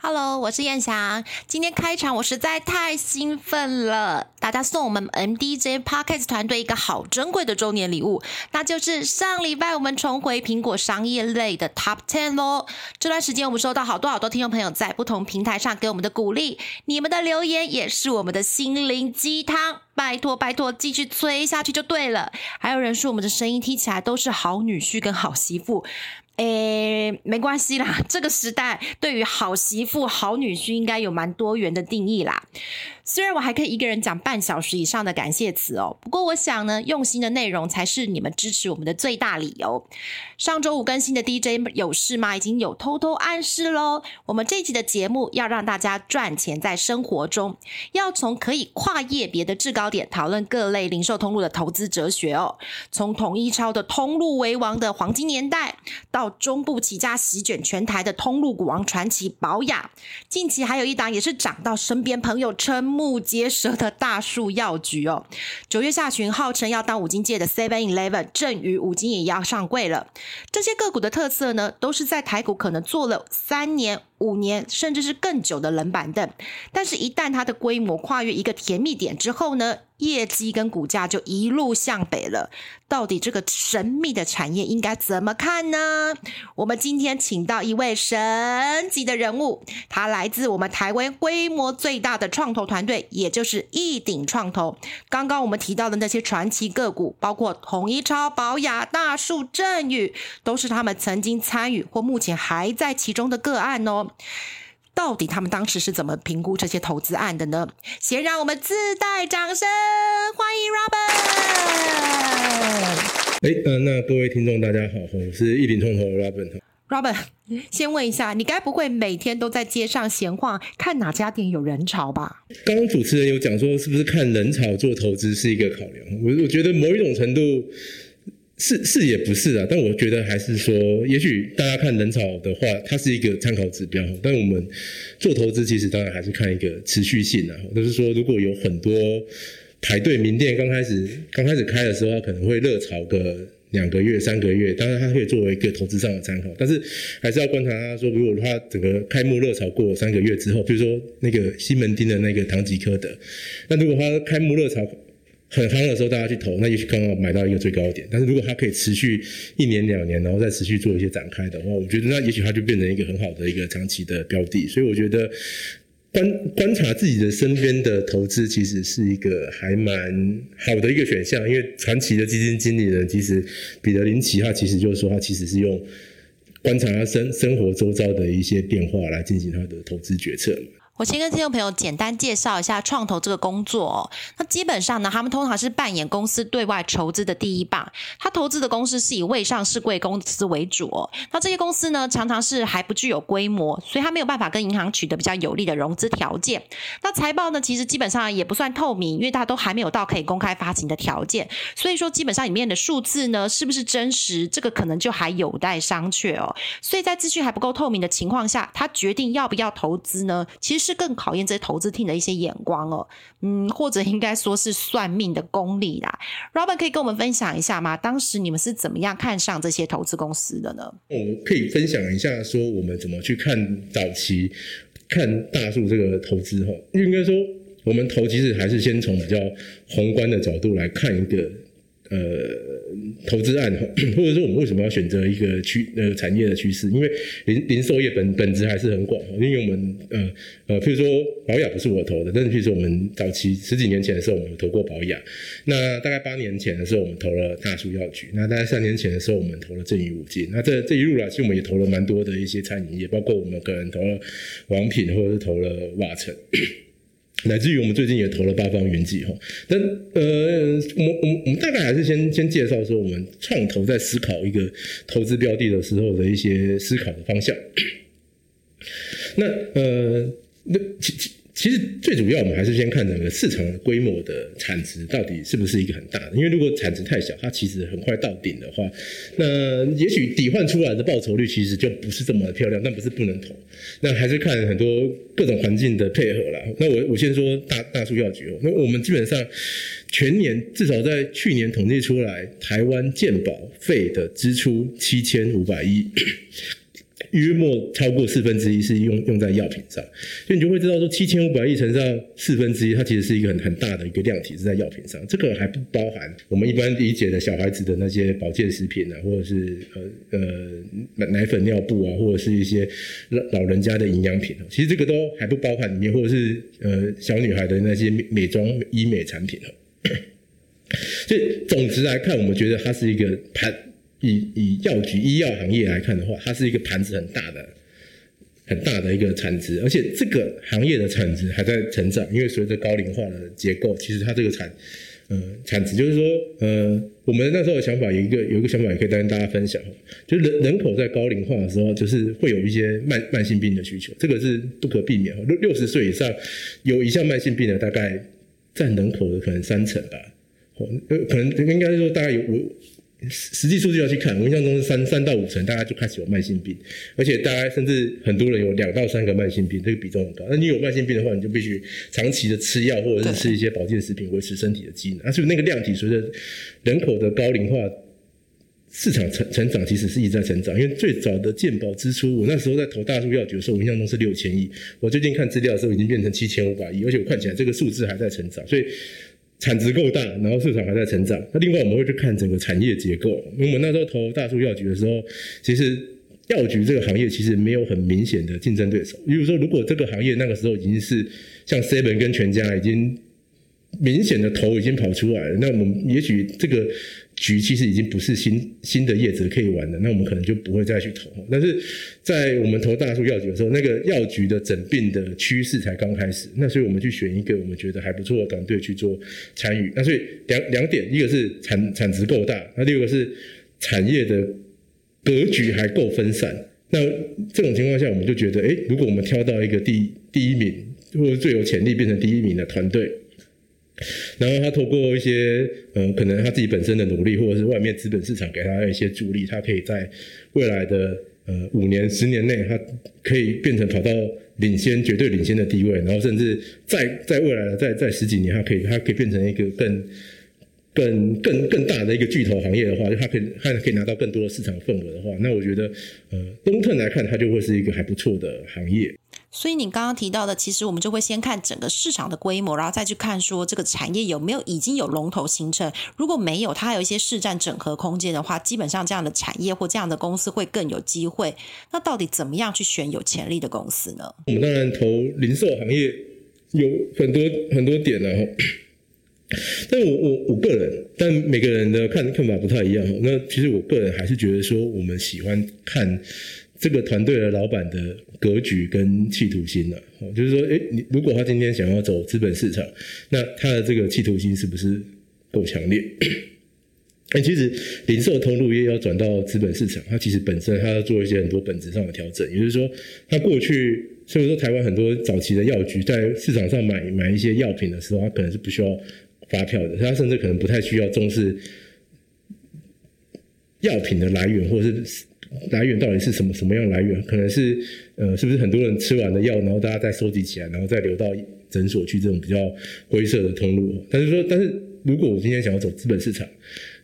Hello，我是燕翔。今天开场我实在太兴奋了，大家送我们 MDJ Podcast 团队一个好珍贵的周年礼物，那就是上礼拜我们重回苹果商业类的 Top Ten 咯。这段时间我们收到好多好多听众朋友在不同平台上给我们的鼓励，你们的留言也是我们的心灵鸡汤。拜托拜托，继续催下去就对了。还有人说我们的声音听起来都是好女婿跟好媳妇。诶，没关系啦，这个时代对于好媳妇、好女婿应该有蛮多元的定义啦。虽然我还可以一个人讲半小时以上的感谢词哦，不过我想呢，用心的内容才是你们支持我们的最大理由。上周五更新的 DJ 有事吗？已经有偷偷暗示喽。我们这集的节目要让大家赚钱在生活中，要从可以跨业别的制高点讨论各类零售通路的投资哲学哦。从统一超的通路为王的黄金年代，到中部起家席卷全台的通路股王传奇保雅，近期还有一档也是涨到身边朋友称。目结舌的大树药局哦，九月下旬号称要当五金界的 Seven Eleven，正与五金也要上柜了。这些个股的特色呢，都是在台股可能做了三年。五年甚至是更久的冷板凳，但是，一旦它的规模跨越一个甜蜜点之后呢，业绩跟股价就一路向北了。到底这个神秘的产业应该怎么看呢？我们今天请到一位神级的人物，他来自我们台湾规模最大的创投团队，也就是一鼎创投。刚刚我们提到的那些传奇个股，包括统一超、宝雅、大树、振宇，都是他们曾经参与或目前还在其中的个案哦。到底他们当时是怎么评估这些投资案的呢？先让我们自带掌声欢迎 Robert。哎，呃，那各位听众大家好，我是一林创投 Robert。Robert，先问一下，你该不会每天都在街上闲晃，看哪家店有人潮吧？刚刚主持人有讲说，是不是看人潮做投资是一个考量？我我觉得某一种程度。是是也不是啊，但我觉得还是说，也许大家看人潮的话，它是一个参考指标。但我们做投资，其实当然还是看一个持续性啊。就是说，如果有很多排队名店，刚开始刚开始开的时候，它可能会热炒个两个月、三个月，当然它可以作为一个投资上的参考。但是还是要观察它，说如果它整个开幕热炒过了三个月之后，比如说那个西门町的那个唐吉诃德，那如果它开幕热炒。很夯的时候，大家去投，那也许刚好买到一个最高点。但是如果它可以持续一年两年，然后再持续做一些展开的话，我觉得那也许它就变成一个很好的一个长期的标的。所以我觉得观观察自己的身边的投资，其实是一个还蛮好的一个选项。因为传奇的基金经理人，其实彼得林奇，他其实就是说，他其实是用观察他生生活周遭的一些变化来进行他的投资决策。我先跟听众朋友简单介绍一下创投这个工作哦。那基本上呢，他们通常是扮演公司对外筹资的第一棒。他投资的公司是以未上市贵公司为主哦。那这些公司呢，常常是还不具有规模，所以他没有办法跟银行取得比较有利的融资条件。那财报呢，其实基本上也不算透明，因为大家都还没有到可以公开发行的条件。所以说，基本上里面的数字呢，是不是真实，这个可能就还有待商榷哦。所以在资讯还不够透明的情况下，他决定要不要投资呢？其实。是更考验这些投资厅的一些眼光哦，嗯，或者应该说是算命的功力啦。Robert 可以跟我们分享一下吗？当时你们是怎么样看上这些投资公司的呢？我可以分享一下，说我们怎么去看早期看大树这个投资哈。应该说，我们投其实还是先从比较宏观的角度来看一个。呃，投资案，或者说我们为什么要选择一个趋呃产业的趋势？因为零零售业本本质还是很广。因为我们呃呃，譬如说保养不是我投的，但是譬如说我们早期十几年前的时候，我们投过保养。那大概八年前的时候，我们投了大树药局。那大概三年前的时候，我们投了正宇五金。那这这一路来，其实我们也投了蛮多的一些餐饮业，包括我们可能投了王品，或者是投了瓦城。乃至于我们最近也投了八方云集哈，但呃，我我我们大概还是先先介绍说我们创投在思考一个投资标的的时候的一些思考的方向。那呃，那其其其实最主要，我们还是先看整个市场规模的产值到底是不是一个很大的。因为如果产值太小，它其实很快到顶的话，那也许抵换出来的报酬率其实就不是这么漂亮。但不是不能投，那还是看很多各种环境的配合啦。那我我先说大大数药局哦，那我们基本上全年至少在去年统计出来，台湾健保费的支出七千五百亿。约莫超过四分之一是用用在药品上，所以你就会知道说七千五百亿乘上四分之一，它其实是一个很很大的一个量体是在药品上。这个还不包含我们一般理解的小孩子的那些保健食品啊，或者是呃呃奶奶粉、尿布啊，或者是一些老老人家的营养品其实这个都还不包含里面，或者是呃小女孩的那些美妆医美产品所以总之来看，我们觉得它是一个盘。以以药局医药行业来看的话，它是一个盘子很大的、很大的一个产值，而且这个行业的产值还在成长，因为随着高龄化的结构，其实它这个产，呃，产值就是说，呃，我们那时候的想法有一个有一个想法也可以跟大家分享，就是人人口在高龄化的时候，就是会有一些慢慢性病的需求，这个是不可避免。六六十岁以上有一项慢性病的，大概占人口的可能三成吧，呃，可能应该说大概有五。实际数据要去看，我印象中是三三到五成，大家就开始有慢性病，而且大家甚至很多人有两到三个慢性病，这个比重很高。那你有慢性病的话，你就必须长期的吃药或者是吃一些保健食品维持身体的机能。那所以那个量体随着人口的高龄化，市场成成长其实是一直在成长。因为最早的健保支出，我那时候在投大数药局的时候，我印象中是六千亿，我最近看资料的时候已经变成七千五百亿，而且我看起来这个数字还在成长，所以。产值够大，然后市场还在成长。那另外我们会去看整个产业结构。因为我们那时候投大数药局的时候，其实药局这个行业其实没有很明显的竞争对手。比如说，如果这个行业那个时候已经是像 Seven 跟全家已经明显的头已经跑出来了，那我们也许这个。局其实已经不是新新的叶子可以玩的，那我们可能就不会再去投。但是在我们投大树药局的时候，那个药局的整病的趋势才刚开始，那所以我们去选一个我们觉得还不错的团队去做参与。那所以两两点，一个是产产值够大，那第二个是产业的格局还够分散。那这种情况下，我们就觉得，哎，如果我们挑到一个第第一名或者最有潜力变成第一名的团队。然后他透过一些，呃，可能他自己本身的努力，或者是外面资本市场给他一些助力，他可以在未来的呃五年、十年内，他可以变成跑到领先、绝对领先的地位，然后甚至在在未来的在在十几年，他可以他可以变成一个更更更更大的一个巨头行业的话，就他可以他可以拿到更多的市场份额的话，那我觉得，呃，东特来看，它就会是一个还不错的行业。所以你刚刚提到的，其实我们就会先看整个市场的规模，然后再去看说这个产业有没有已经有龙头形成。如果没有，它还有一些市占整合空间的话，基本上这样的产业或这样的公司会更有机会。那到底怎么样去选有潜力的公司呢？我们当然投零售行业有很多很多点呢，但我我我个人，但每个人的看看法不太一样。那其实我个人还是觉得说，我们喜欢看。这个团队的老板的格局跟企图心呢？哦，就是说，哎，你如果他今天想要走资本市场，那他的这个企图心是不是够强烈？哎，其实零售通路业要转到资本市场，它其实本身它要做一些很多本质上的调整。也就是说，它过去，所以说台湾很多早期的药局在市场上买买一些药品的时候，它可能是不需要发票的，它甚至可能不太需要重视药品的来源，或者是。来源到底是什么什么样来源？可能是呃，是不是很多人吃完了药，然后大家再收集起来，然后再流到诊所去这种比较灰色的通路。但是说，但是如果我今天想要走资本市场，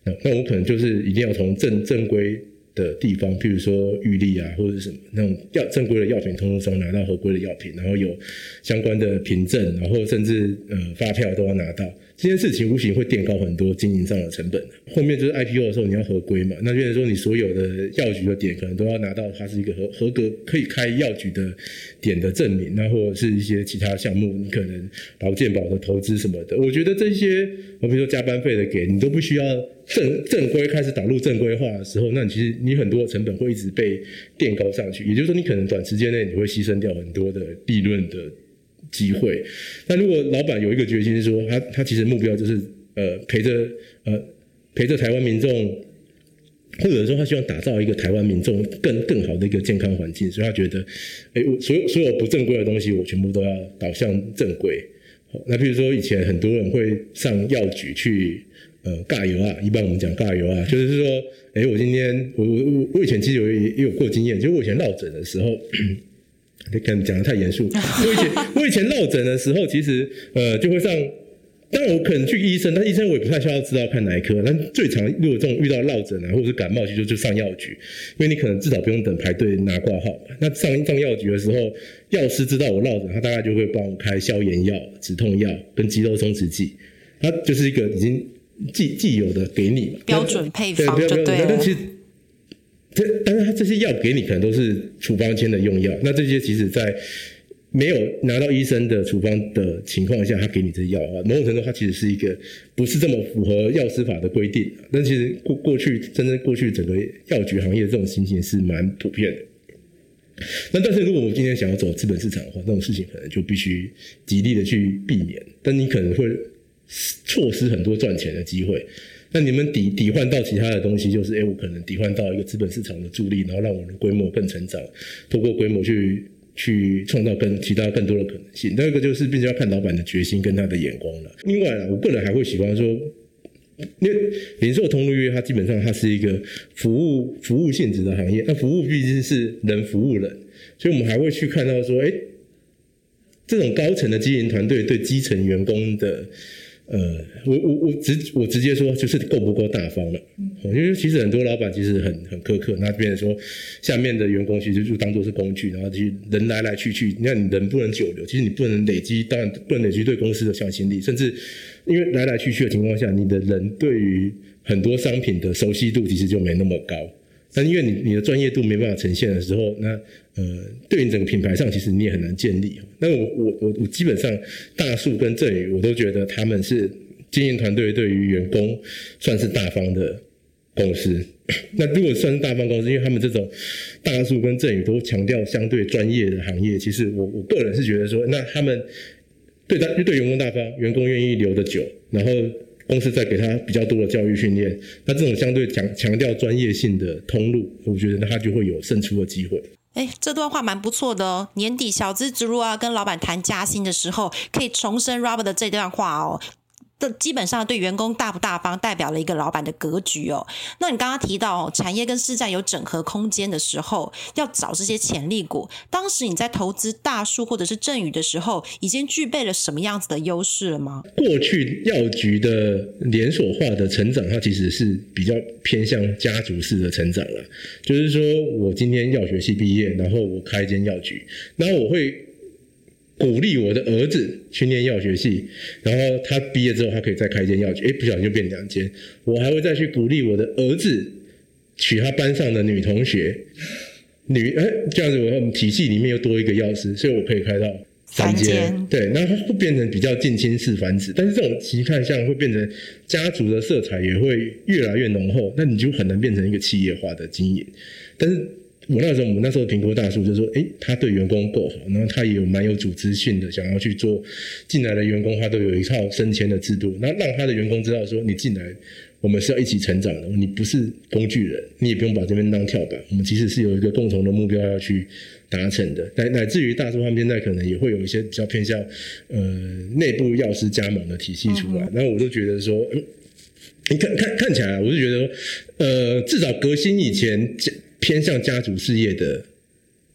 那那我可能就是一定要从正正规的地方，譬如说玉立啊，或者什么那种药正规的药品通路中拿到合规的药品，然后有相关的凭证，然后甚至呃发票都要拿到。这件事情无形会垫高很多经营上的成本。后面就是 IPO 的时候你要合规嘛，那变成说你所有的药局的点可能都要拿到它是一个合合格可以开药局的点的证明，那或者是一些其他项目，你可能劳健保的投资什么的。我觉得这些，我比如说加班费的给你都不需要正正规开始导入正规化的时候，那你其实你很多的成本会一直被垫高上去。也就是说，你可能短时间内你会牺牲掉很多的利润的。机会，那如果老板有一个决心，说他他其实目标就是呃陪着呃陪着台湾民众或者说他希望打造一个台湾民众更更好的一个健康环境，所以他觉得，哎，我所有所有不正规的东西，我全部都要导向正规。那比如说以前很多人会上药局去呃尬油啊，一般我们讲尬油啊，就是说，哎，我今天我我我以前其实有也有过经验，就我以前落枕的时候，可能讲的太严肃，我以前 我以前落枕的时候，其实呃就会上。当然，我可能去医生，但医生我也不太需要知道看哪一科。但最常如果这种遇到落枕啊，或者是感冒，其实就上药局，因为你可能至少不用等排队拿挂号。那上上药局的时候，药师知道我落枕，他大概就会帮我开消炎药、止痛药跟肌肉松弛剂。他就是一个已经既既有的给你标准配方，就对。但其实这，但是他这些药给你可能都是处方签的用药。那这些其实，在没有拿到医生的处方的情况下，他给你这药啊，某种程度它其实是一个不是这么符合药师法的规定。但其实过过去，真正过去整个药局行业这种情形是蛮普遍的。那但是如果我们今天想要走资本市场的话，这种事情可能就必须极力的去避免。但你可能会错失很多赚钱的机会。那你们抵抵换到其他的东西，就是哎，我可能抵换到一个资本市场的助力，然后让我的规模更成长，通过规模去。去创造更其他更多的可能性。第二个就是必须要看老板的决心跟他的眼光了。另外，我个人还会喜欢说，因为零售通路业它基本上它是一个服务服务性质的行业，那服务毕竟是人服务人，所以我们还会去看到说，哎，这种高层的经营团队对基层员工的。呃，我我我直我直接说，就是够不够大方了。因为其实很多老板其实很很苛刻，那变成说下面的员工其实就当做是工具，然后其实人来来去去，你看你人不能久留，其实你不能累积，当然不能累积对公司的向心力，甚至因为来来去去的情况下，你的人对于很多商品的熟悉度其实就没那么高。但因为你你的专业度没办法呈现的时候，那呃，对你整个品牌上其实你也很难建立。那我我我我基本上大树跟振宇，我都觉得他们是经营团队对于员工算是大方的公司。那如果算是大方公司，因为他们这种大树跟振宇都强调相对专业的行业，其实我我个人是觉得说，那他们对他对员工大方，员工愿意留的久，然后。公司在给他比较多的教育训练，那这种相对强强调专业性的通路，我觉得他就会有胜出的机会。哎，这段话蛮不错的哦。年底小资植入啊，跟老板谈加薪的时候，可以重申 Robert 的这段话哦。这基本上对员工大不大方，代表了一个老板的格局哦。那你刚刚提到产业跟市占有整合空间的时候，要找这些潜力股。当时你在投资大树或者是振宇的时候，已经具备了什么样子的优势了吗？过去药局的连锁化的成长，它其实是比较偏向家族式的成长了。就是说我今天药学系毕业，然后我开一间药局，然后我会。鼓励我的儿子去念药学系，然后他毕业之后，他可以再开一间药局。哎，不小心就变两间。我还会再去鼓励我的儿子娶他班上的女同学，女哎这样子，我们体系里面又多一个药师，所以我可以开到三间。对，那会变成比较近亲式繁殖，但是这种期看像会变成家族的色彩也会越来越浓厚，那你就很难变成一个企业化的经营，但是。我那时候，我们那时候评估大叔就说：“哎，他对员工够好，然后他也有蛮有组织性的，想要去做进来的员工，他都有一套升迁的制度，那让他的员工知道说，你进来，我们是要一起成长的，你不是工具人，你也不用把这边当跳板，我们其实是有一个共同的目标要去达成的。乃乃至于大叔他们现在可能也会有一些比较偏向呃内部药师加盟的体系出来，然后我就觉得说，你看看看起来，我就觉得呃，至少革新以前。”偏向家族事业的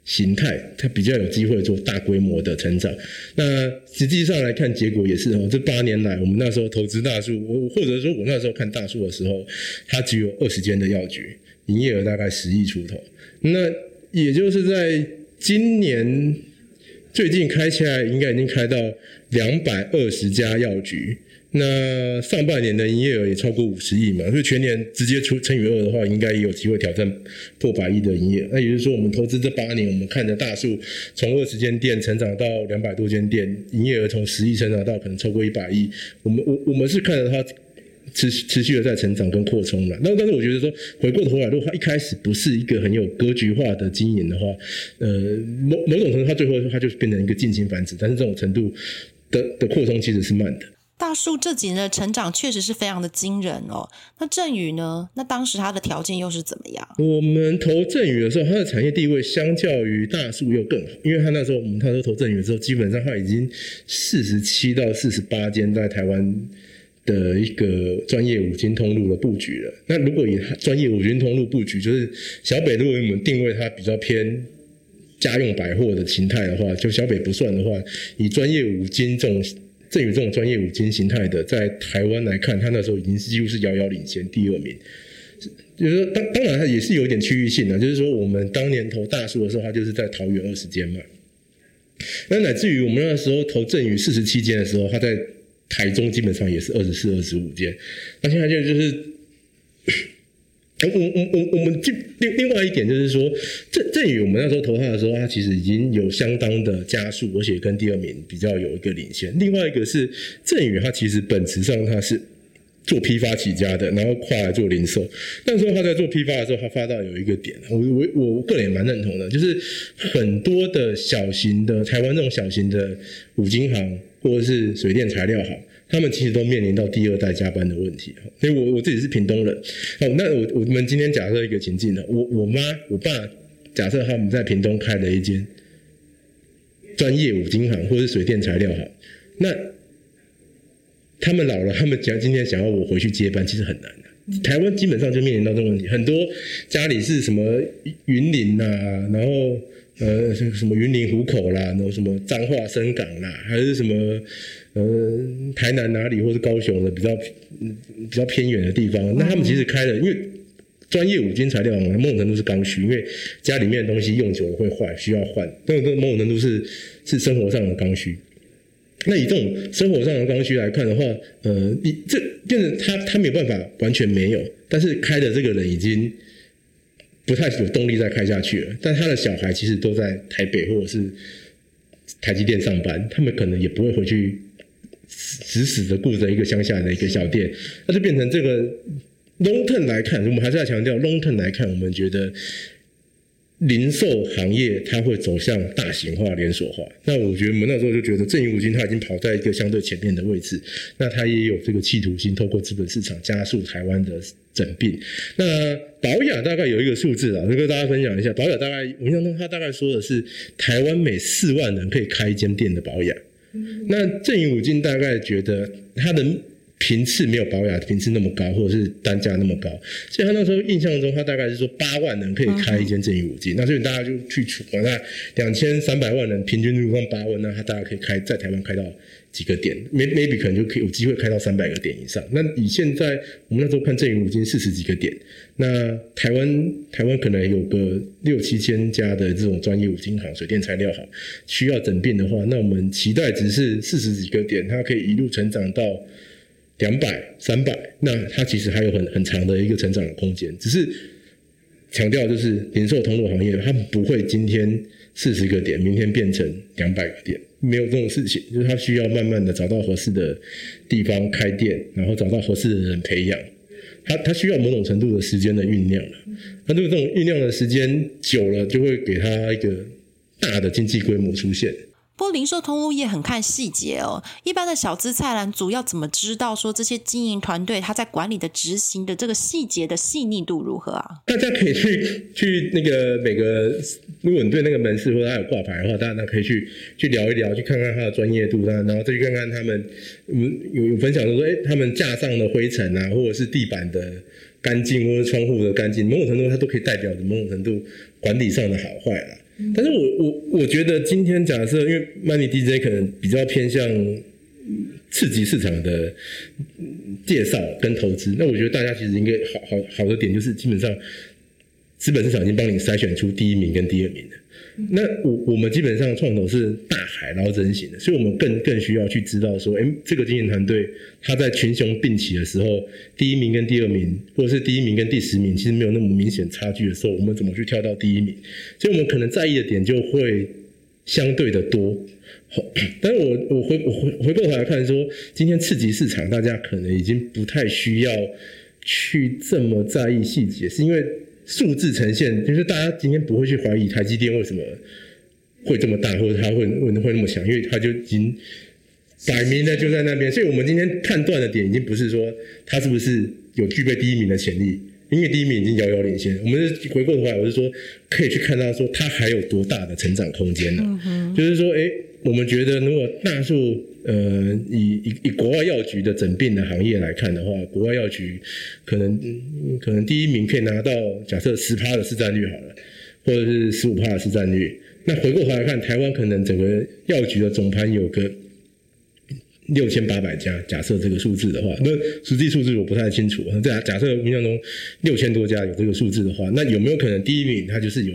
形态，它比较有机会做大规模的成长。那实际上来看，结果也是哦。这八年来，我们那时候投资大树，我或者说我那时候看大树的时候，它只有二十间的药局，营业额大概十亿出头。那也就是在今年最近开起来，应该已经开到两百二十家药局。那上半年的营业额也超过五十亿嘛，所以全年直接除乘以二的话，应该也有机会挑战破百亿的营业。那也就是说，我们投资这八年，我们看着大数从二十间店成长到两百多间店，营业额从十亿成长到可能超过一百亿。我们我我们是看着它持持续的在成长跟扩充了。那但是我觉得说，回过头来，如果它一开始不是一个很有格局化的经营的话，呃，某某种程度它最后它就是变成一个近亲繁殖，但是这种程度的的扩充其实是慢的。大树这几年的成长确实是非常的惊人哦。那振宇呢？那当时他的条件又是怎么样？我们投振宇的时候，它的产业地位相较于大树又更好，因为他那时候我们那时候投振宇的时候，基本上他已经四十七到四十八间在台湾的一个专业五金通路的布局了。那如果以专业五金通路布局，就是小北，如果我们定位它比较偏家用百货的形态的话，就小北不算的话，以专业五金这种。正宇这种专业五金形态的，在台湾来看，他那时候已经几乎是遥遥领先第二名。就是说，当当然它也是有一点区域性的，就是说我们当年投大树的时候，它就是在桃园二十间嘛。那乃至于我们那时候投正宇四十七间的时候，它在台中基本上也是二十四、二十五间。那现在就就是。我我我我们就另另外一点就是说，正正宇我们那时候投他的时候，他其实已经有相当的加速，而且跟第二名比较有一个领先。另外一个是正宇，他其实本质上他是做批发起家的，然后跨来做零售。那时候他在做批发的时候，他发到有一个点，我我我个人也蛮认同的，就是很多的小型的台湾这种小型的五金行或者是水电材料行。他们其实都面临到第二代加班的问题，所以我我自己是屏东人，哦，那我我们今天假设一个情境呢，我我妈我爸假设他们在屏东开了一间专业五金行或者是水电材料行，那他们老了，他们想今天想要我回去接班，其实很难。台湾基本上就面临到这个问题，很多家里是什么云林呐，然后呃什么云林湖口啦，然后什么彰化深港啦，还是什么。呃，台南哪里或是高雄的比较比较偏远的地方，那他们其实开了，因为专业五金材料某种程度是刚需，因为家里面的东西用久了会坏，需要换，那个某种程度是是生活上的刚需。那以这种生活上的刚需来看的话，呃，你这变成他他没有办法完全没有，但是开的这个人已经不太有动力再开下去了。但他的小孩其实都在台北或者是台积电上班，他们可能也不会回去。死死的顾着一个乡下的一个小店，那就变成这个 long term 来看，我们还是要强调 long term 来看，我们觉得零售行业它会走向大型化、连锁化。那我觉得我们那时候就觉得正义五金它已经跑在一个相对前面的位置，那它也有这个企图心，透过资本市场加速台湾的整并。那保雅大概有一个数字啊，就跟大家分享一下，保雅大概我印象中他大概说的是台湾每四万人可以开一间店的保雅。那正宇五金大概觉得它的频次没有保雅频次那么高，或者是单价那么高，所以他那时候印象中，他大概是说八万人可以开一间正宇五金，那所以大家就去除，那两千三百万人平均入上八万，那他大概可以开在台湾开到。几个点，maybe 可能就可以有机会开到三百个点以上。那以现在我们那时候看正宇五金四十几个点，那台湾台湾可能有个六七千家的这种专业五金行、水电材料行，需要整变的话，那我们期待只是四十几个点，它可以一路成长到两百、三百，那它其实还有很很长的一个成长的空间。只是强调就是零售通路行业，它不会今天四十个点，明天变成两百个点。没有这种事情，就是他需要慢慢的找到合适的地方开店，然后找到合适的人培养，他他需要某种程度的时间的酝酿那如果这种酝酿的时间久了，就会给他一个大的经济规模出现。不过零售通路业很看细节哦，一般的小资菜篮主要怎么知道说这些经营团队他在管理的执行的这个细节的细腻度如何啊？大家可以去去那个每个，如果你对那个门市或者他有挂牌的话，大家可以去去聊一聊，去看看他的专业度，然后再去看看他们有有分享说，哎，他们架上的灰尘啊，或者是地板的干净，或者窗户的干净，某种程度它都可以代表某种程度管理上的好坏了。但是我我我觉得今天假设，因为 Money DJ 可能比较偏向刺激市场的介绍跟投资，那我觉得大家其实应该好好好的点就是基本上资本市场已经帮你筛选出第一名跟第二名了。那我我们基本上创投是大海捞针型的，所以我们更更需要去知道说，哎，这个经营团队他在群雄并起的时候，第一名跟第二名，或者是第一名跟第十名，其实没有那么明显差距的时候，我们怎么去跳到第一名？所以我们可能在意的点就会相对的多。但是我我回我回回过头来看说，今天刺激市场，大家可能已经不太需要去这么在意细节，是因为。数字呈现，就是大家今天不会去怀疑台积电为什么会这么大，或者它会会会那么强，因为它就已经摆明的就在那边。所以我们今天判断的点已经不是说他是不是有具备第一名的潜力，因为第一名已经遥遥领先。我们回过头来，我是说可以去看到说他还有多大的成长空间呢？就是说，哎，我们觉得如果大数。呃，以以以国外药局的诊病的行业来看的话，国外药局可能可能第一名可以拿到假设十趴的市占率好了，或者是十五趴的市占率。那回过头来看，台湾可能整个药局的总盘有个六千八百家，假设这个数字的话，那实际数字我不太清楚。这假设印象中六千多家有这个数字的话，那有没有可能第一名他就是有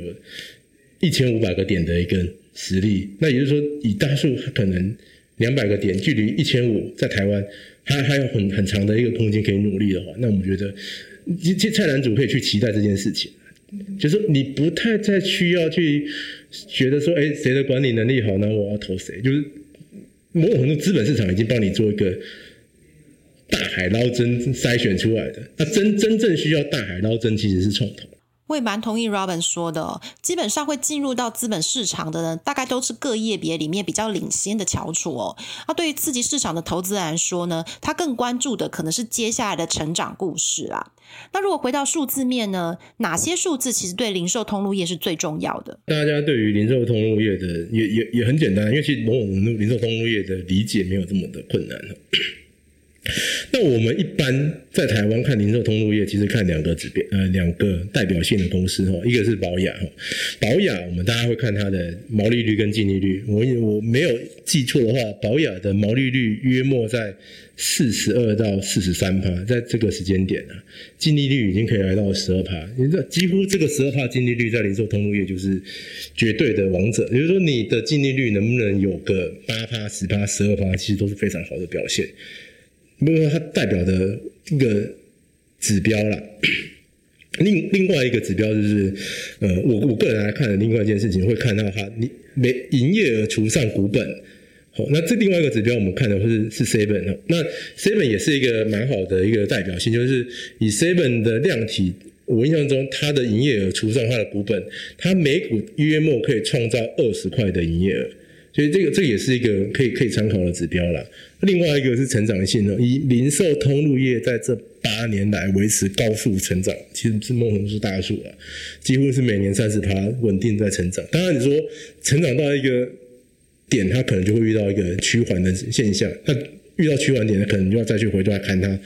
一千五百个点的一个实力？那也就是说，以大数可能。两百个点，距离一千五，在台湾还还有很很长的一个空间可以努力的话，那我们觉得，其实蔡男主可以去期待这件事情，就是你不太再需要去觉得说，哎，谁的管理能力好，那我要投谁，就是某种程度资本市场已经帮你做一个大海捞针筛选出来的，那真真正需要大海捞针其实是创投。我也蛮同意 Robin 说的，基本上会进入到资本市场的呢，大概都是各业别里面比较领先的翘楚哦。那对于刺激市场的投资人来说呢，他更关注的可能是接下来的成长故事啦。那如果回到数字面呢，哪些数字其实对零售通路业是最重要的？大家对于零售通路业的也也也很简单，因为其实某种零售通路业的理解没有这么的困难那我们一般在台湾看零售通路业，其实看两个指标，呃，两个代表性的公司哈，一个是宝雅哈，宝雅我们大家会看它的毛利率跟净利率，我我没有记错的话，宝雅的毛利率约莫在四十二到四十三趴，在这个时间点呢，净利率已经可以来到十二趴，你这几乎这个十二趴净利率在零售通路业就是绝对的王者，也就是说你的净利率能不能有个八趴、十趴、十二趴，其实都是非常好的表现。不是它代表的一个指标啦。另另外一个指标就是，呃，我我个人来看的另外一件事情，会看到它你每营业额除上股本，好，那这另外一个指标我们看的是是 seven，那 seven 也是一个蛮好的一个代表性，就是以 seven 的量体，我印象中它的营业额除上它的股本，它每股约莫可以创造二十块的营业额。所以这个这也是一个可以可以参考的指标啦。另外一个是成长性呢，以零售通路业在这八年来维持高速成长，其实是梦红是大数啊，几乎是每年三十趴稳定在成长。当然你说成长到一个点，它可能就会遇到一个趋缓的现象。那遇到趋缓点，可能就要再去回头来看它，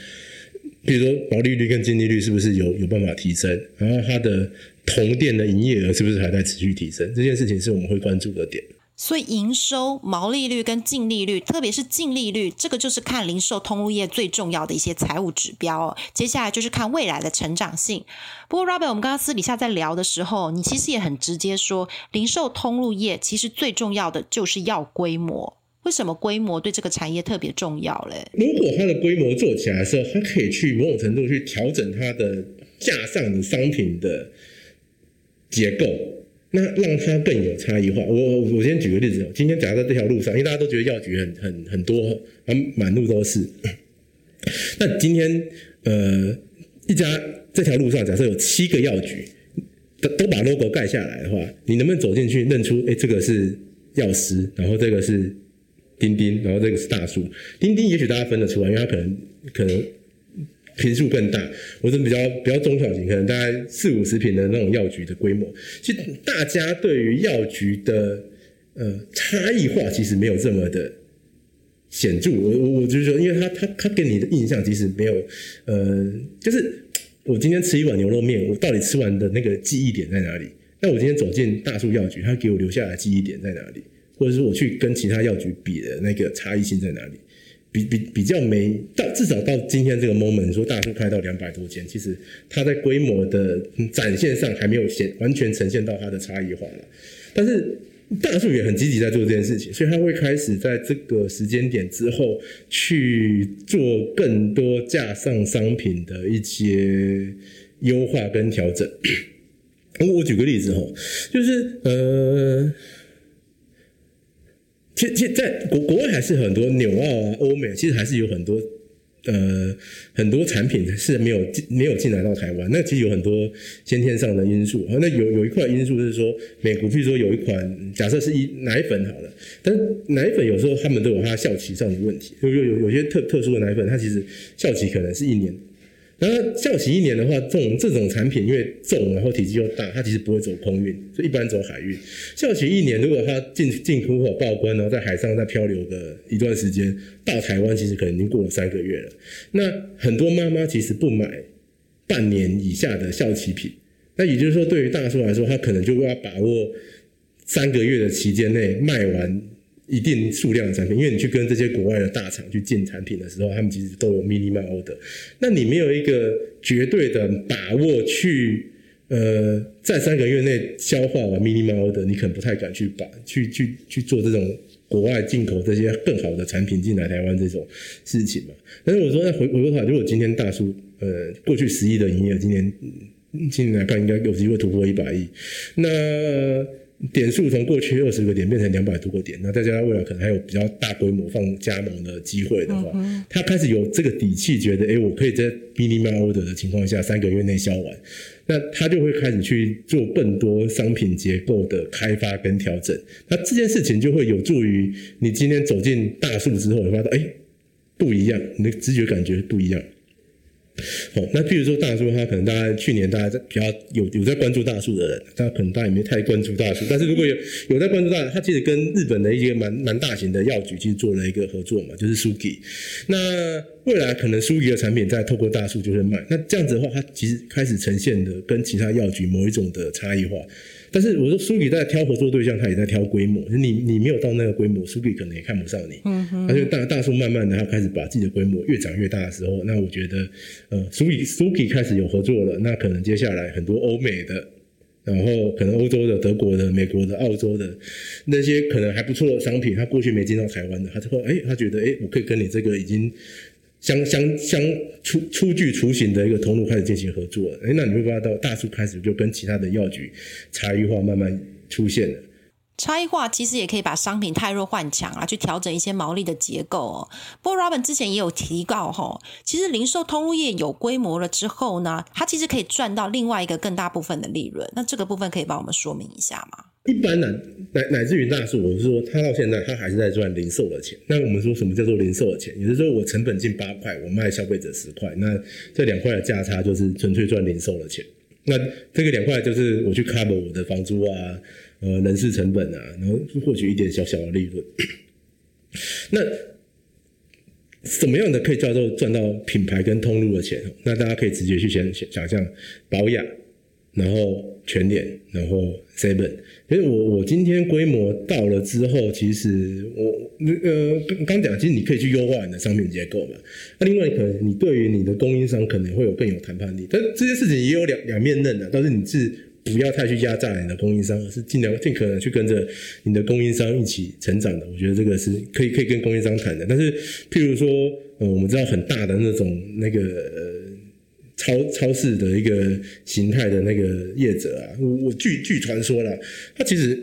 比如说毛利率跟净利率是不是有有办法提升，然后它的同店的营业额是不是还在持续提升，这件事情是我们会关注的点。所以营收、毛利率跟净利率，特别是净利率，这个就是看零售通路业最重要的一些财务指标。接下来就是看未来的成长性。不过，Robert，我们刚刚私底下在聊的时候，你其实也很直接说，零售通路业其实最重要的就是要规模。为什么规模对这个产业特别重要嘞？如果它的规模做起来的时候，它可以去某种程度去调整它的架上的商品的结构。那让它更有差异化。我我先举个例子，今天假设在这条路上，因为大家都觉得药局很很很多，满满路都是。那今天呃一家这条路上，假设有七个药局，都都把 logo 盖下来的话，你能不能走进去认出？哎，这个是药师，然后这个是钉钉，然后这个是大树。钉钉也许大家分得出来，因为它可能可能。坪数更大，或者比较比较中小型，可能大概四五十平的那种药局的规模。其实大家对于药局的呃差异化，其实没有这么的显著。我我我就是说，因为他他他给你的印象其实没有呃，就是我今天吃一碗牛肉面，我到底吃完的那个记忆点在哪里？那我今天走进大树药局，他给我留下来记忆点在哪里？或者是我去跟其他药局比的那个差异性在哪里？比比比较没到，至少到今天这个 moment，说大数开到两百多间，其实它在规模的展现上还没有显完全呈现到它的差异化了。但是大数也很积极在做这件事情，所以它会开始在这个时间点之后去做更多架上商品的一些优化跟调整。我我举个例子哈，就是呃。其实，在国国外还是很多纽澳啊、欧美，其实还是有很多呃，很多产品是没有进没有进来到台湾，那其实有很多先天上的因素啊。那有有一块因素是说，美国譬如说有一款假设是一奶粉好了，但是奶粉有时候他们都有它效期上的问题，就有有有些特特殊的奶粉，它其实效期可能是一年。那效期一年的话，这种这种产品因为重，然后体积又大，它其实不会走空运，所以一般走海运。效期一年，如果它进进出口报关，然后在海上再漂流个一段时间，到台湾其实可能已经过了三个月了。那很多妈妈其实不买半年以下的效期品，那也就是说，对于大叔来说，他可能就要把握三个月的期间内卖完。一定数量的产品，因为你去跟这些国外的大厂去进产品的时候，他们其实都有 minimal order。那你没有一个绝对的把握去，呃，在三个月内消化完 minimal order，你可能不太敢去把去去去做这种国外进口这些更好的产品进来台湾这种事情嘛。但是我说，那回回过头来，如果今天大叔，呃，过去十亿的营业额，今年今年来看应该有机会突破一百亿，那。点数从过去二十个点变成两百多个点，那再加上未来可能还有比较大规模放加盟的机会的话，他开始有这个底气，觉得哎，我可以在 minimal order 的情况下三个月内销完，那他就会开始去做更多商品结构的开发跟调整。那这件事情就会有助于你今天走进大树之后，你发现哎不一样，你的直觉感觉不一样。哦，那譬如说大叔，他可能大家去年大家在比较有有在关注大树的人，大家可能大家也没太关注大树。但是如果有有在关注大，他其实跟日本的一些蛮蛮大型的药局其实做了一个合作嘛，就是 Suki。那未来可能 Suki 的产品再透过大树就会卖。那这样子的话，它其实开始呈现的跟其他药局某一种的差异化。但是我说，苏比在挑合作对象，他也在挑规模。你你没有到那个规模，苏比可能也看不上你。嗯哼。而且大大叔慢慢的，他开始把自己的规模越长越大的时候，那我觉得，呃，苏比苏比开始有合作了，那可能接下来很多欧美的，然后可能欧洲的、德国的、美国的、澳洲的那些可能还不错的商品，他过去没进到台湾的，他之后，哎，他觉得，哎，我可以跟你这个已经。相相相初初具雏形的一个通路开始进行合作，哎，那你会发现到大数开始就跟其他的药局差异化慢慢出现了。差异化其实也可以把商品太弱换强啊，去调整一些毛利的结构哦。不过 Robin 之前也有提到哈，其实零售通路业有规模了之后呢，它其实可以赚到另外一个更大部分的利润。那这个部分可以帮我们说明一下吗？一般乃乃乃至于大数，我是说，他到现在他还是在赚零售的钱。那我们说什么叫做零售的钱？也就是说，我成本进八块，我卖消费者十块，那这两块的价差就是纯粹赚零售的钱。那这个两块就是我去 cover 我的房租啊。呃，人事成本啊，然后获取一点小小的利润。那什么样的可以叫做赚到品牌跟通路的钱？那大家可以直接去想想象，保养，然后全脸，然后 seven。所以我我今天规模到了之后，其实我呃刚讲，其实你可以去优化你的商品结构嘛。那另外可能你对于你的供应商可能会有更有谈判力，但这件事情也有两两面刃的，但是你是。不要太去压榨你的供应商，而是尽量尽可能去跟着你的供应商一起成长的。我觉得这个是可以可以跟供应商谈的。但是，譬如说，呃，我们知道很大的那种那个超超市的一个形态的那个业者啊，我我据据传说了，他其实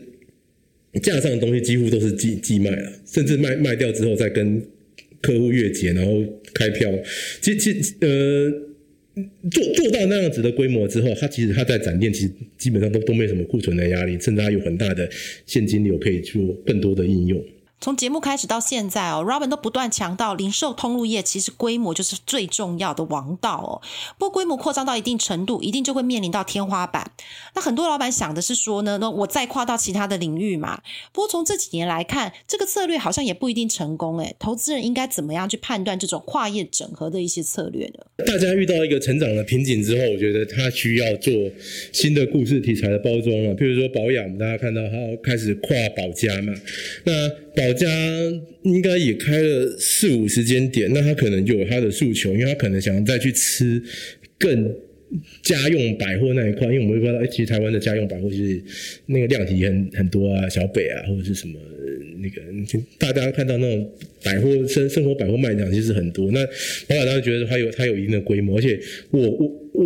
架上的东西几乎都是寄寄卖了，甚至卖卖掉之后再跟客户月结，然后开票。其其呃。做做到那样子的规模之后，它其实它在展店其实基本上都都没什么库存的压力，甚至它有很大的现金流可以做更多的应用。从节目开始到现在哦，Robin 都不断强调，零售通路业其实规模就是最重要的王道哦。不过规模扩张到一定程度，一定就会面临到天花板。那很多老板想的是说呢，那我再跨到其他的领域嘛。不过从这几年来看，这个策略好像也不一定成功诶。投资人应该怎么样去判断这种跨业整合的一些策略呢？大家遇到一个成长的瓶颈之后，我觉得他需要做新的故事题材的包装了。譬如说保养，大家看到他开始跨保家嘛，那。保老家应该也开了四五十间店，那他可能就有他的诉求，因为他可能想要再去吃更家用百货那一块，因为我们会发现，其实台湾的家用百货其实那个量体很很多啊，小北啊，或者是什么那个，大家看到那种百货生生活百货卖场其实很多。那老板当时觉得他有他有一定的规模，而且我我我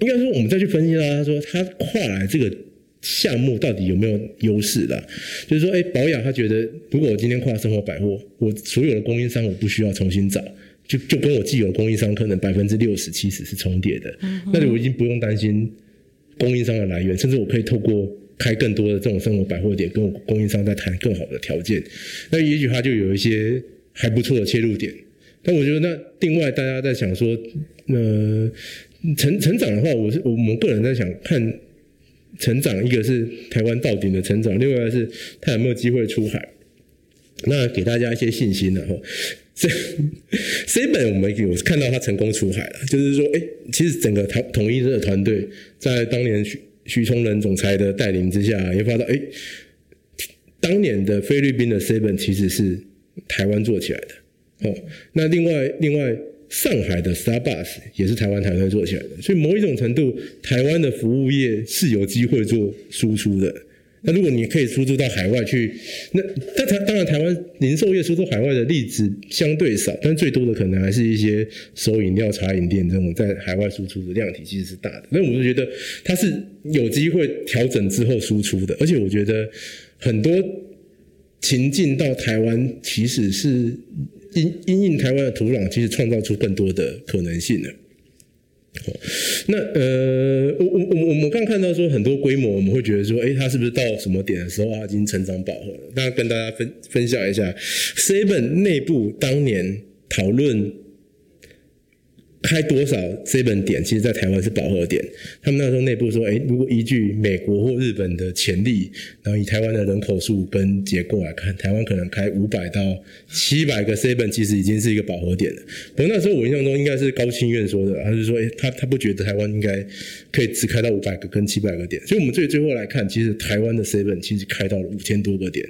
应该说我们再去分析他，他说他跨来这个。项目到底有没有优势的？就是说，哎，保养他觉得，如果我今天跨生活百货，我所有的供应商我不需要重新找，就就跟我既有供应商可能百分之六十七十是重叠的，那我已经不用担心供应商的来源，甚至我可以透过开更多的这种生活百货店，跟我供应商在谈更好的条件，那也许他就有一些还不错的切入点。但我觉得那另外大家在想说，呃，成成长的话，我是我们个人在想看成长，一个是台湾到顶的成长，另外是它有没有机会出海。那给大家一些信心的哈。这 C 本我们有看到他成功出海了，就是说，哎，其实整个统统一的团队在当年徐徐崇仁总裁的带领之下，也发到，哎，当年的菲律宾的 C 本其实是台湾做起来的，哦，那另外另外上海的 Starbucks 也是台湾团队做起来的，所以某一种程度，台湾的服务业是有机会做输出的。那如果你可以输出到海外去，那但台当然台湾零售业输出海外的例子相对少，但最多的可能还是一些手饮料、茶饮店这种在海外输出的量体其实是大的。那我就觉得它是有机会调整之后输出的，而且我觉得很多情境到台湾其实是因因应台湾的土壤，其实创造出更多的可能性的。那呃，我我我我们刚看到说很多规模，我们会觉得说，哎，它是不是到什么点的时候，它已经成长饱和了？那跟大家分分享一下，Seven 内部当年讨论。开多少 seven 点，其实在台湾是饱和点。他们那时候内部说，哎，如果依据美国或日本的潜力，然后以台湾的人口数跟结构来看，台湾可能开五百到七百个 seven，其实已经是一个饱和点了。不过那时候我印象中应该是高清院说的，他是说，哎，他他不觉得台湾应该可以只开到五百个跟七百个点。所以我们最最后来看，其实台湾的 seven 其实开到了五千多个点。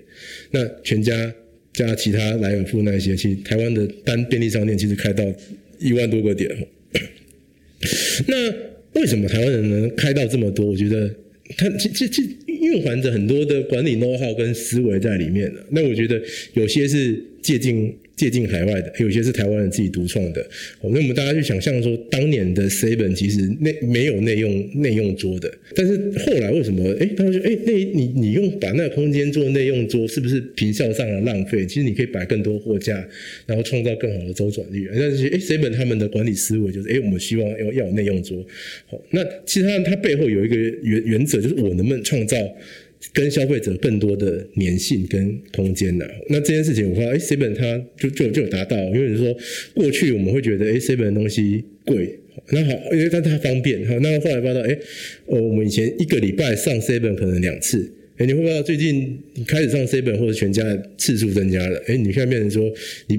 那全家加其他莱尔富那些，其实台湾的单便利商店其实开到。一万多个点，那为什么台湾人能开到这么多？我觉得它其其其蕴含着很多的管理 know how 跟思维在里面的。那我觉得有些是借鉴。借鉴海外的，有些是台湾人自己独创的。那我们大家去想象说，当年的 Seven 其实内没有内用内用桌的，但是后来为什么？哎，他们说，哎，那你你用把那个空间做内用桌，是不是平效上的浪费？其实你可以摆更多货架，然后创造更好的周转率。但是，哎，Seven 他们的管理思维就是，哎，我们希望要要有内用桌。好，那其实它它背后有一个原原则，就是我能不能创造。跟消费者更多的粘性跟空间呐，那这件事情我发现，哎，Seven 它就就就有达到，因为你说过去我们会觉得，哎，Seven 的东西贵，那好，因为但它方便，好，那后来发到，哎，哦，我们以前一个礼拜上 Seven 可能两次，哎，你会发到最近你开始上 Seven 或者全家的次数增加了，哎，你看变成说，你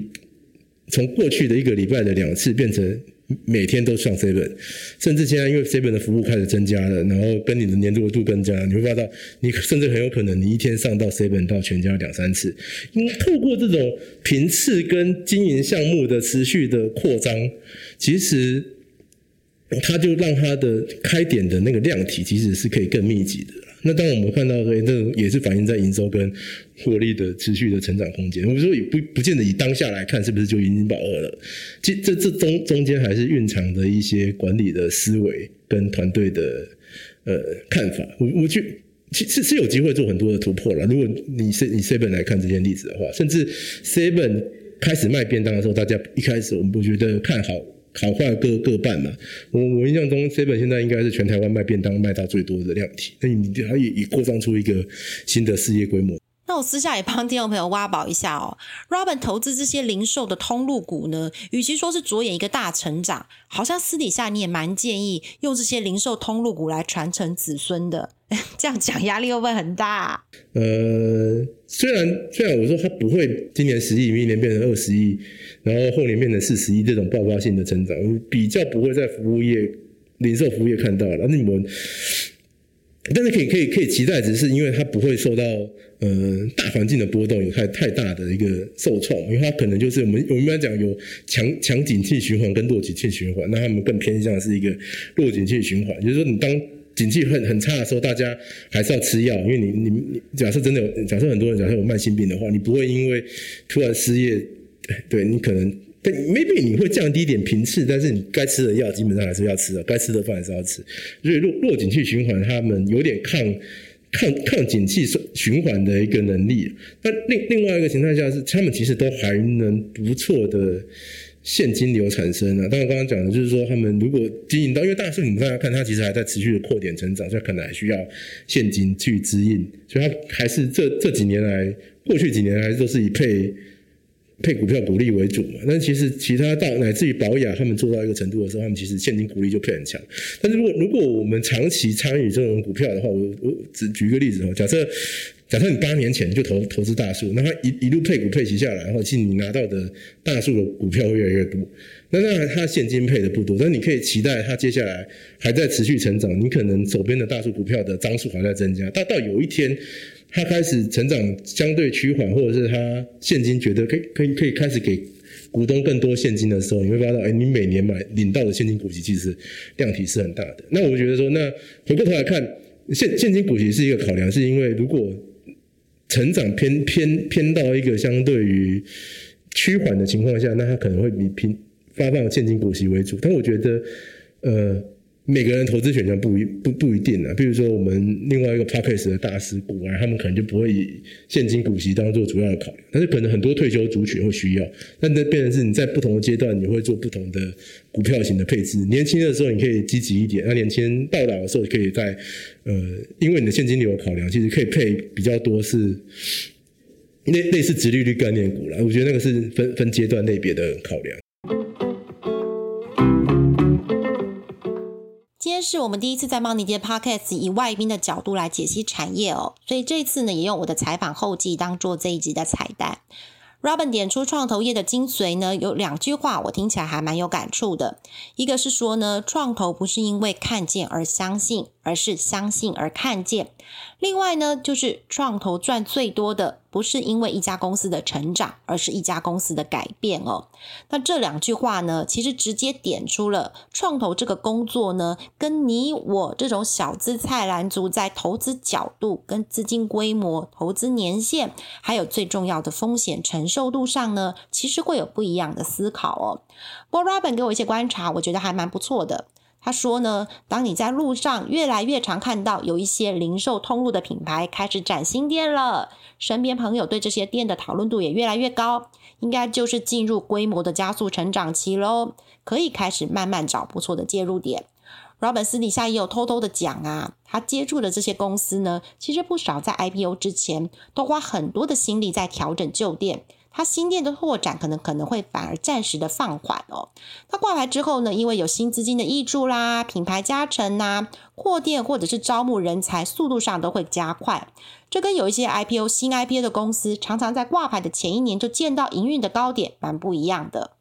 从过去的一个礼拜的两次变成。每天都上 seven，甚至现在因为 seven 的服务开始增加了，然后跟你的粘度度更加，你会发到你 甚至很有可能你一天上到 seven 到全家两三次，因为透过这种频次跟经营项目的持续的扩张，其实它就让它的开点的那个量体其实是可以更密集的。那当我们看到说，这也是反映在营收跟获利的持续的成长空间。我们说也不不见得以当下来看，是不是就已经饱和了？这这这中中间还是蕴藏的一些管理的思维跟团队的呃看法。我我去其实是有机会做很多的突破了。如果你是以 seven 来看这件例子的话，甚至 seven 开始卖便当的时候，大家一开始我们不觉得看好。好坏各各半嘛。我我印象中，seven 现在应该是全台湾卖便当卖到最多的量体。那你它也也扩张出一个新的事业规模。我私下也帮听众朋友挖宝一下哦。Robin 投资这些零售的通路股呢，与其说是着眼一个大成长，好像私底下你也蛮建议用这些零售通路股来传承子孙的。这样讲压力会不会很大？呃，虽然虽然我说它不会今年十亿，明年变成二十亿。然后后年变成四十亿这种爆发性的成长，比较不会在服务业、零售服务业看到了。那你们，但是可以可以可以期待，只是因为它不会受到呃大环境的波动有太太大的一个受创，因为它可能就是我们我们来讲有强强景气循环跟弱景气循环，那他们更偏向是一个弱景气循环，也就是说你当景气很很差的时候，大家还是要吃药，因为你你你假设真的有假设很多人假设有慢性病的话，你不会因为突然失业。对你可能，但 maybe 你会降低一点频次，但是你该吃的药基本上还是要吃的，该吃的饭还是要吃。所以弱弱景气循环，他们有点抗抗抗景气循环的一个能力。那另另外一个情况下是，他们其实都还能不错的现金流产生啊。当然，刚刚讲的就是说，他们如果经营到，因为大数据大家看，它其实还在持续的扩点成长，所以可能还需要现金去支应，所以它还是这这几年来，过去几年还是都是以配配股票股利为主嘛。但其实其他到乃至于保雅他们做到一个程度的时候，他们其实现金股利就配很强。但是如果如果我们长期参与这种股票的话，我我只举一个例子哦，假设。假设你八年前就投投资大树，那它一一路配股配齐下来，然后其实你拿到的大树的股票会越来越多。那当然它现金配的不多，但你可以期待它接下来还在持续成长。你可能手边的大树股票的张数还在增加，但到有一天它开始成长相对趋缓，或者是它现金觉得可以可以可以开始给股东更多现金的时候，你会发现，哎，你每年买领到的现金股息其实量体是很大的。那我觉得说，那回过头来看，现现金股息是一个考量，是因为如果成长偏偏偏到一个相对于趋缓的情况下，那它可能会比平发放现金股息为主。但我觉得，呃。每个人投资选择不一不不一定啊，比如说我们另外一个 p a c k a g e 的大师股啊，他们可能就不会以现金股息当做主要的考量，但是可能很多退休族群会需要。那那变成是你在不同的阶段，你会做不同的股票型的配置。年轻的时候你可以积极一点，那年轻到老的时候可以在呃，因为你的现金流考量，其实可以配比较多是类类似直利率概念股了。我觉得那个是分分阶段类别的考量。这是我们第一次在茂尼街 Podcast 以外宾的角度来解析产业哦，所以这次呢也用我的采访后记当做这一集的彩蛋。Robin 点出创投业的精髓呢，有两句话我听起来还蛮有感触的，一个是说呢，创投不是因为看见而相信。而是相信而看见。另外呢，就是创投赚最多的，不是因为一家公司的成长，而是一家公司的改变哦。那这两句话呢，其实直接点出了创投这个工作呢，跟你我这种小资菜篮族在投资角度、跟资金规模、投资年限，还有最重要的风险承受度上呢，其实会有不一样的思考哦。不过 Robin 给我一些观察，我觉得还蛮不错的。他说呢，当你在路上越来越常看到有一些零售通路的品牌开始展新店了，身边朋友对这些店的讨论度也越来越高，应该就是进入规模的加速成长期喽，可以开始慢慢找不错的介入点。Robin 私底下也有偷偷的讲啊，他接触的这些公司呢，其实不少在 IPO 之前都花很多的心力在调整旧店。它新店的拓展可能可能会反而暂时的放缓哦。它挂牌之后呢，因为有新资金的益助啦，品牌加成呐，扩店或者是招募人才速度上都会加快。这跟有一些 IPO 新 IPO 的公司常常在挂牌的前一年就见到营运的高点，蛮不一样的。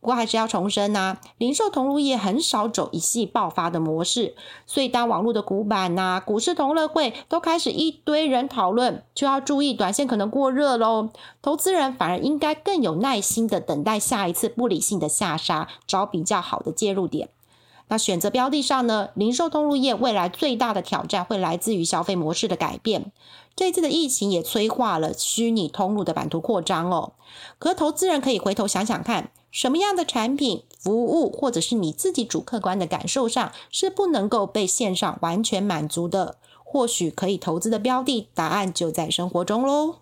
不过还是要重申呐，零售同路业很少走一系爆发的模式，所以当网络的股板呐、股市同乐会都开始一堆人讨论，就要注意短线可能过热喽。投资人反而应该更有耐心的等待下一次不理性的下杀，找比较好的介入点。那选择标的上呢，零售通路业未来最大的挑战会来自于消费模式的改变。这次的疫情也催化了虚拟通路的版图扩张哦。可投资人可以回头想想看。什么样的产品、服务，或者是你自己主客观的感受上，是不能够被线上完全满足的？或许可以投资的标的，答案就在生活中喽。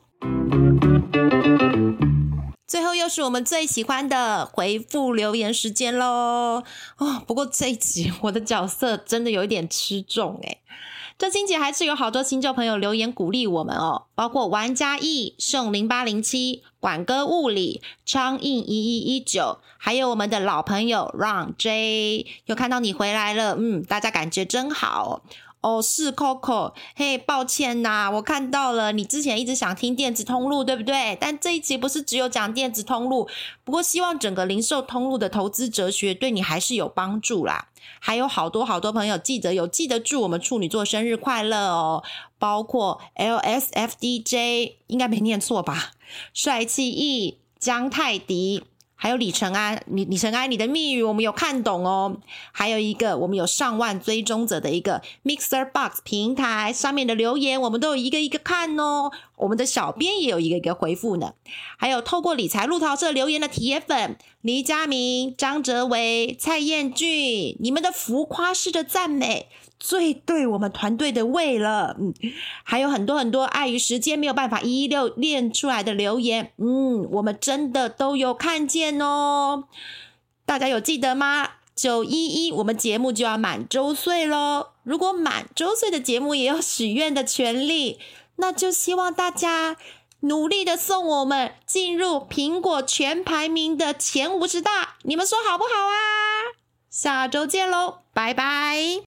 最后又是我们最喜欢的回复留言时间喽！哦，不过这一集我的角色真的有一点吃重诶这星期还是有好多新旧朋友留言鼓励我们哦，包括玩家易送零八零七、管哥物理、昌印一一一九，还有我们的老朋友 Run J，又看到你回来了，嗯，大家感觉真好。哦是 Coco，嘿，抱歉呐，我看到了，你之前一直想听电子通路，对不对？但这一集不是只有讲电子通路，不过希望整个零售通路的投资哲学对你还是有帮助啦。还有好多好多朋友记得有记得祝我们处女座生日快乐哦，包括 LSFDJ，应该没念错吧？帅气 E 江泰迪。还有李承安，李李承安，你的密语我们有看懂哦。还有一个，我们有上万追踪者的一个 Mixer Box 平台上面的留言，我们都有一个一个看哦。我们的小编也有一个一个回复呢。还有透过理财路淘社留言的铁粉黎佳明、张哲维、蔡彦俊，你们的浮夸式的赞美。最对我们团队的胃了。嗯，还有很多很多碍于时间没有办法一一六练出来的留言，嗯，我们真的都有看见哦。大家有记得吗？九一一我们节目就要满周岁喽。如果满周岁的节目也有许愿的权利，那就希望大家努力的送我们进入苹果全排名的前五十大。你们说好不好啊？下周见喽，拜拜。